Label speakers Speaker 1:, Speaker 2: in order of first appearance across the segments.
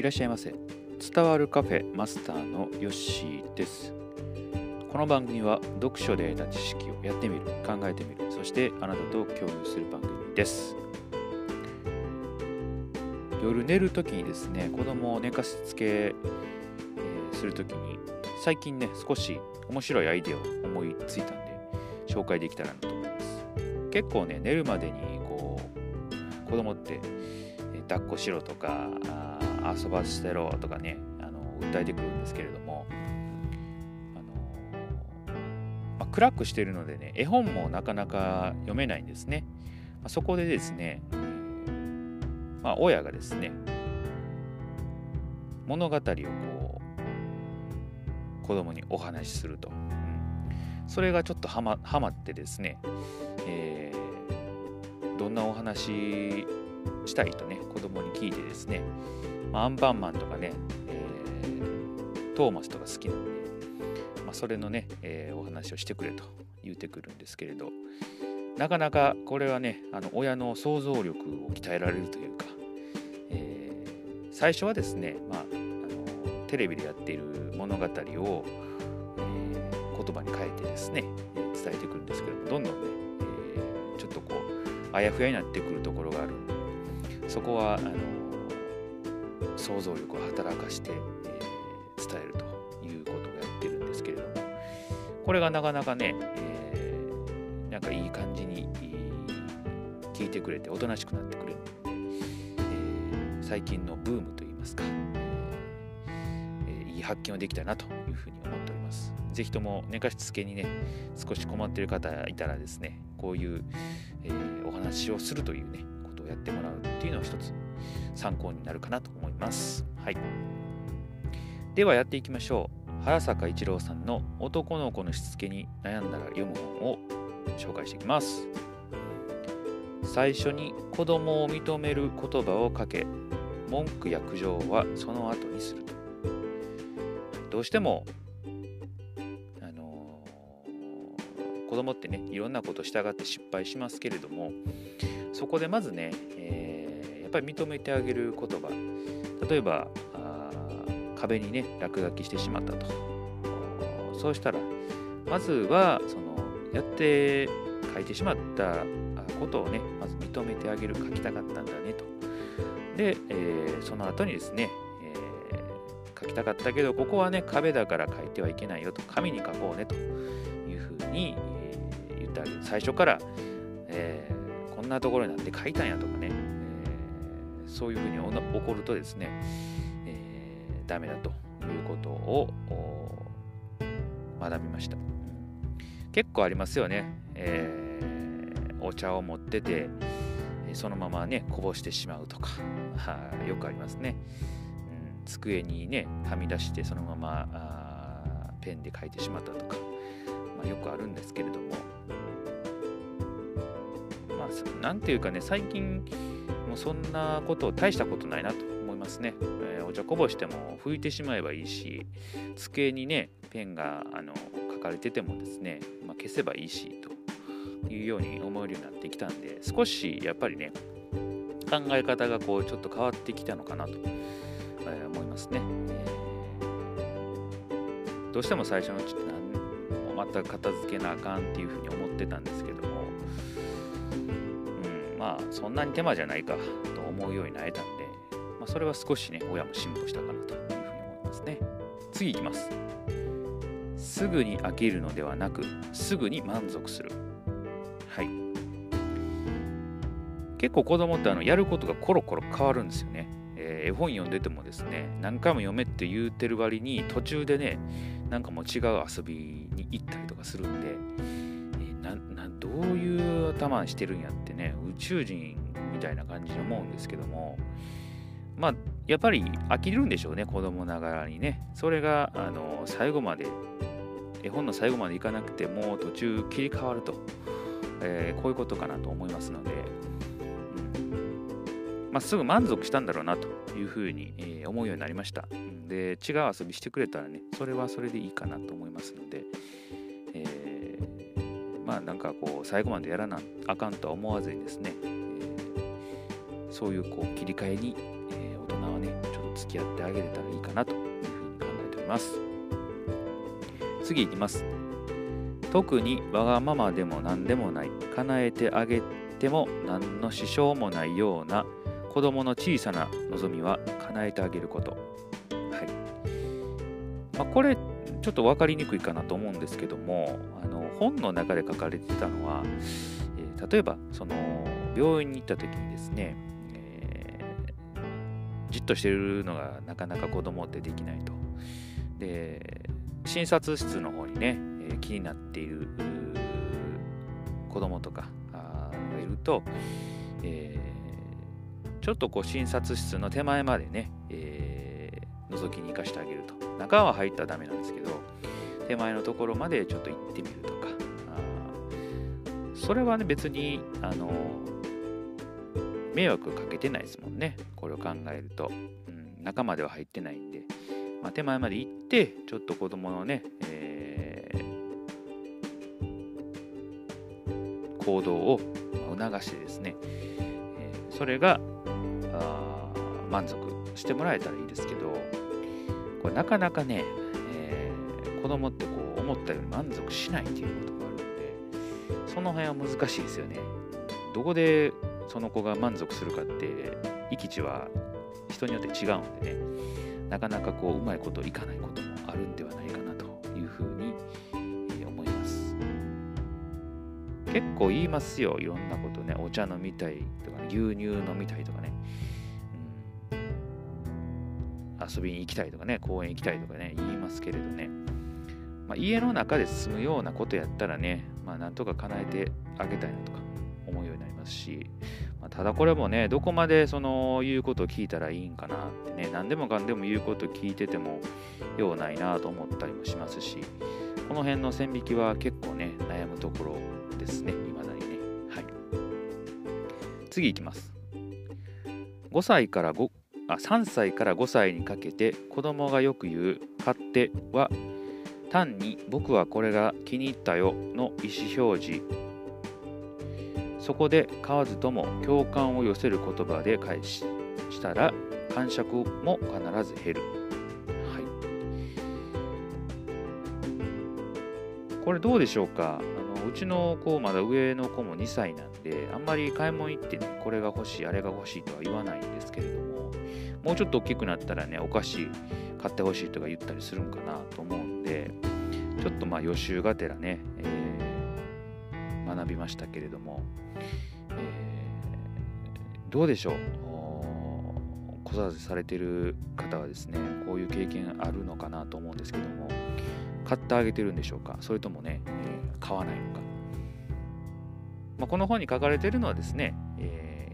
Speaker 1: いらっしゃいませ。伝わるカフェマスターのヨッシーです。この番組は読書で得た知識をやってみる考えてみる。そしてあなたと共有する番組です。夜寝るときにですね子供を寝かしつけ、えー、するときに最近ね少し面白いアイデアを思いついたんで紹介できたらなと思います。結構ね寝るまでにこう子供って抱っこしろとか遊ばせてろとかねあの訴えてくるんですけれどもあの、まあ、暗くしてるのでね絵本もなかなか読めないんですね、まあ、そこでですね、まあ、親がですね物語をこう子供にお話しすると、うん、それがちょっとはまはまってですね、えー、どんなお話したいとね子供に聞いてですね、まあ、アンパンマンとかね、えー、トーマスとか好きなんで、まあ、それのね、えー、お話をしてくれと言うてくるんですけれどなかなかこれはねあの親の想像力を鍛えられるというか、えー、最初はですね、まあ、あのテレビでやっている物語を、え、言葉に変えてですね伝えてくるんですけどもどんどんね、えー、ちょっとこうあやふやになってくるところがあるんでそこはあの想像力を働かして、えー、伝えるということをやってるんですけれどもこれがなかなかね、えー、なんかいい感じに聞いてくれておとなしくなってくれるので、えー、最近のブームといいますか、えー、いい発見をできたなというふうに思っております。ぜひとも寝かしつけにね少し困ってる方いたらですねこういう、え、お話をするというねことをやってもらうっていうのは一つ参考になるかなと思います。はい。ではやっていきましょう。早坂一郎さんの男の子のしつけに悩んだら読む本を紹介していきます。最初に子供を認める言葉をかけ、文句や苦情はその後にすると。どうしても、あのー、子供ってね、いろんなことしたがって失敗しますけれども、そこでまずね、えー、っぱり認めてあげる言葉例えば壁にね落書きしてしまったと。そうしたらまずはそのやって書いてしまったことをねまず認めてあげる書きたかったんだねと。で、えー、その後にですね、えー、書きたかったけどここはね壁だから書いてはいけないよと。紙に書こうねと。いうふうに、えー、言ってあげる。最初から、えーこんなところになって書いたんやとかね、そういうふうに起こるとですね、えー、ダメだということを学びました。結構ありますよね。えー、お茶を持ってて、そのままね、こぼしてしまうとか、はよくありますね。うん、机にね、はみ出して、そのままペンで書いてしまったとか、まあ、よくあるんですけれども、なんていうかね、最近、もうそんなこと大したことないなと思いますね。えー、お茶こぼしても拭いてしまえばいいし、机にね、ペンがあの書かれててもですね、まあ、消せばいいし、というように思えるようになってきたんで、少しやっぱりね、考え方がこうちょっと変わってきたのかなと、えー、思いますね。えー、どうしても最初のうちって何もまた片付けなあかんっていうふうに思ってたんですけども、まあそんなに手間じゃないかと思うようになれたんで、まあ、それは少しね親も進歩したかなというふうに思いますね。次いきます。すぐに飽きるのではなくすぐに満足する。はい。結構子供ってあのやることがコロコロ変わるんですよね、えー、絵本読んでてもですね何回も読めって言うてる割に途中でねなんかもう違う遊びに行ったりとかするんでどういう頭してるんやっ宙人みたいな感じに思うんですけどもまあやっぱり飽きるんでしょうね子供ながらにね。それがあの最後まで絵本の最後までいかなくても途中切り替わると、えー、こういうことかなと思いますので、まあ、すぐ満足したんだろうなというふうに、えー、思うようになりました。で違う遊びしてくれたらねそれはそれでいいかなと思いますので、えーまあなんかこう最後までやらなあかんとは思わずにですね、えー、そういうこう切り替えに、えー、大人はねちょっと付き合ってあげれたらいいかなというふうに考えております。次いきます。特にわがままでも何でもない叶えてあげても何の支障もないような子供の小さな望みは叶えてあげること。はい。まあ、これちょっと分かりにくいかなと思うんですけどもあの本の中で書かれてたのは、えー、例えばその病院に行った時にですね、えー、じっとしてるのがなかなか子供ってできないと。で診察室の方にね、え、気になっている子供とかがいると、えー、ちょっとこう診察室の手前までね、えー、覗きに行かしてあげると。中は入ったらダメなんですけど手前のところまでちょっと行ってみるとか。それはね別にあの迷惑かけてないですもんね。これを考えると、うん、中までは入ってないんで、まあ、手前まで行ってちょっと子供のね、えー、行動を促してですね、えー、それが満足してもらえたらいいですけどこれなかなかね、子供ってこう思ったより満足しないっていうことがあるんでその辺は難しいですよね。どこでその子が満足するかって域地は人によって違うんでね。なかなかこううまいこといかないこともあるんではないかなというふうに、思います。結構言いますよいろんなことね。お茶飲みたいとか、ね、牛乳飲みたいとかね。遊びに行きたいとかね、公園行きたいとかね、言いますけれどね、まあ、家の中で進むようなことやったらね、まあ、なんとか叶えてあげたいなとか思うようになりますし、まあ、ただこれもね、どこまでその言うことを聞いたらいいんかなってね、何でもかんでも言うこと聞いててもようないなと思ったりもしますし、この辺の線引きは結構ね、悩むところですね、未だにね。はい。次いきます。5歳から5あ3歳から5歳にかけて子供がよく言う「勝手」は単に「僕はこれが気に入ったよ」の意思表示。そこで買わずとも共感を寄せる言葉で返ししたら感触も必ず減る、はい、これどうでしょうか？あのうちの子まだ上の子も2歳なんであんまり買い物行ってねこれが欲しいあれが欲しいとは言わないんですけれどももうちょっと大きくなったらね、お菓子買ってほしいとか言ったりするんかなと思うんで、でちょっとまあ予習がてらね、えー、学びましたけれども、えー、どうでしょう？子育てされてる方はですね、こういう経験あるのかなと思うんですけども、買ってあげてるんでしょうか？それともね、え、買わないのか？まあ、この本に書かれてるのはですね、え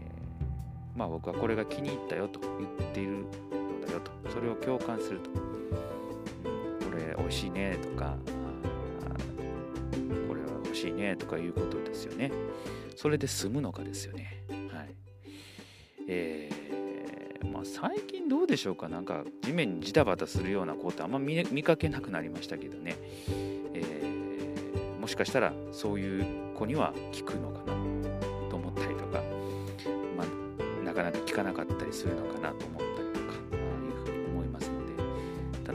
Speaker 1: ーまあ僕はこれが気に入ったよと言っているのだよと、それを共感すると。味しいねとか、これは欲しいねとかいうことですよね。それで済むのかですよね。はい。えー、まあ最近どうでしょうか？なんか地面にジタバタするような子ってあんま見見かけなくなりましたけどね。えー、もしかしたらそういう子には効くのかなと思ったりとか。まあ、なかなか聞かなかったりするのかなと思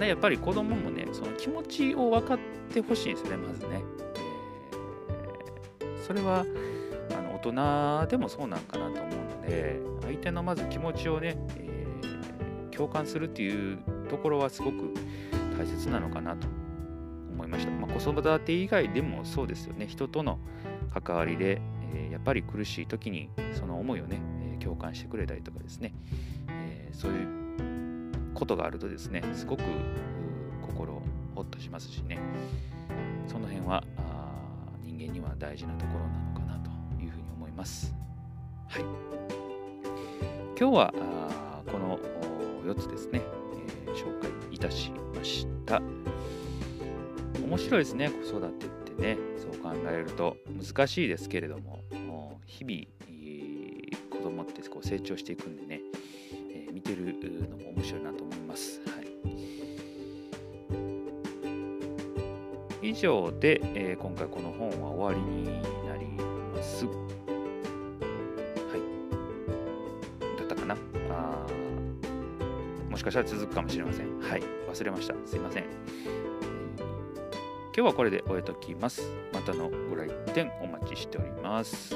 Speaker 1: ただやっぱり子供もねその気持ちを分かってほしいですねまずね、えー、それはあの大人でもそうなんかなと思うので相手のまず気持ちをね、えー、共感するっていうところはすごく大切なのかなと思いました、まあ、子育て以外でもそうですよね。人との関わりで、えー、やっぱり苦しい時にその思いをね共感してくれたりとかですね、え、そういうことがあるとですねすごく心をほっとしますしねその辺は人間には大事なところなのかなというふうに思います。はい、今日はこの4つですね、えー、紹介いたしました。面白いですね子育てってねそう考えると難しいですけれども日々子供ってこう成長していくんでね、見てるのも面白いなと思います。はい、以上で、えー、今回この本は終わりになります。はい。だったかな？あもしかしたら続くかもしれません。はい。忘れました。すいません。今日はこれで終えときます。またのご来店お待ちしております。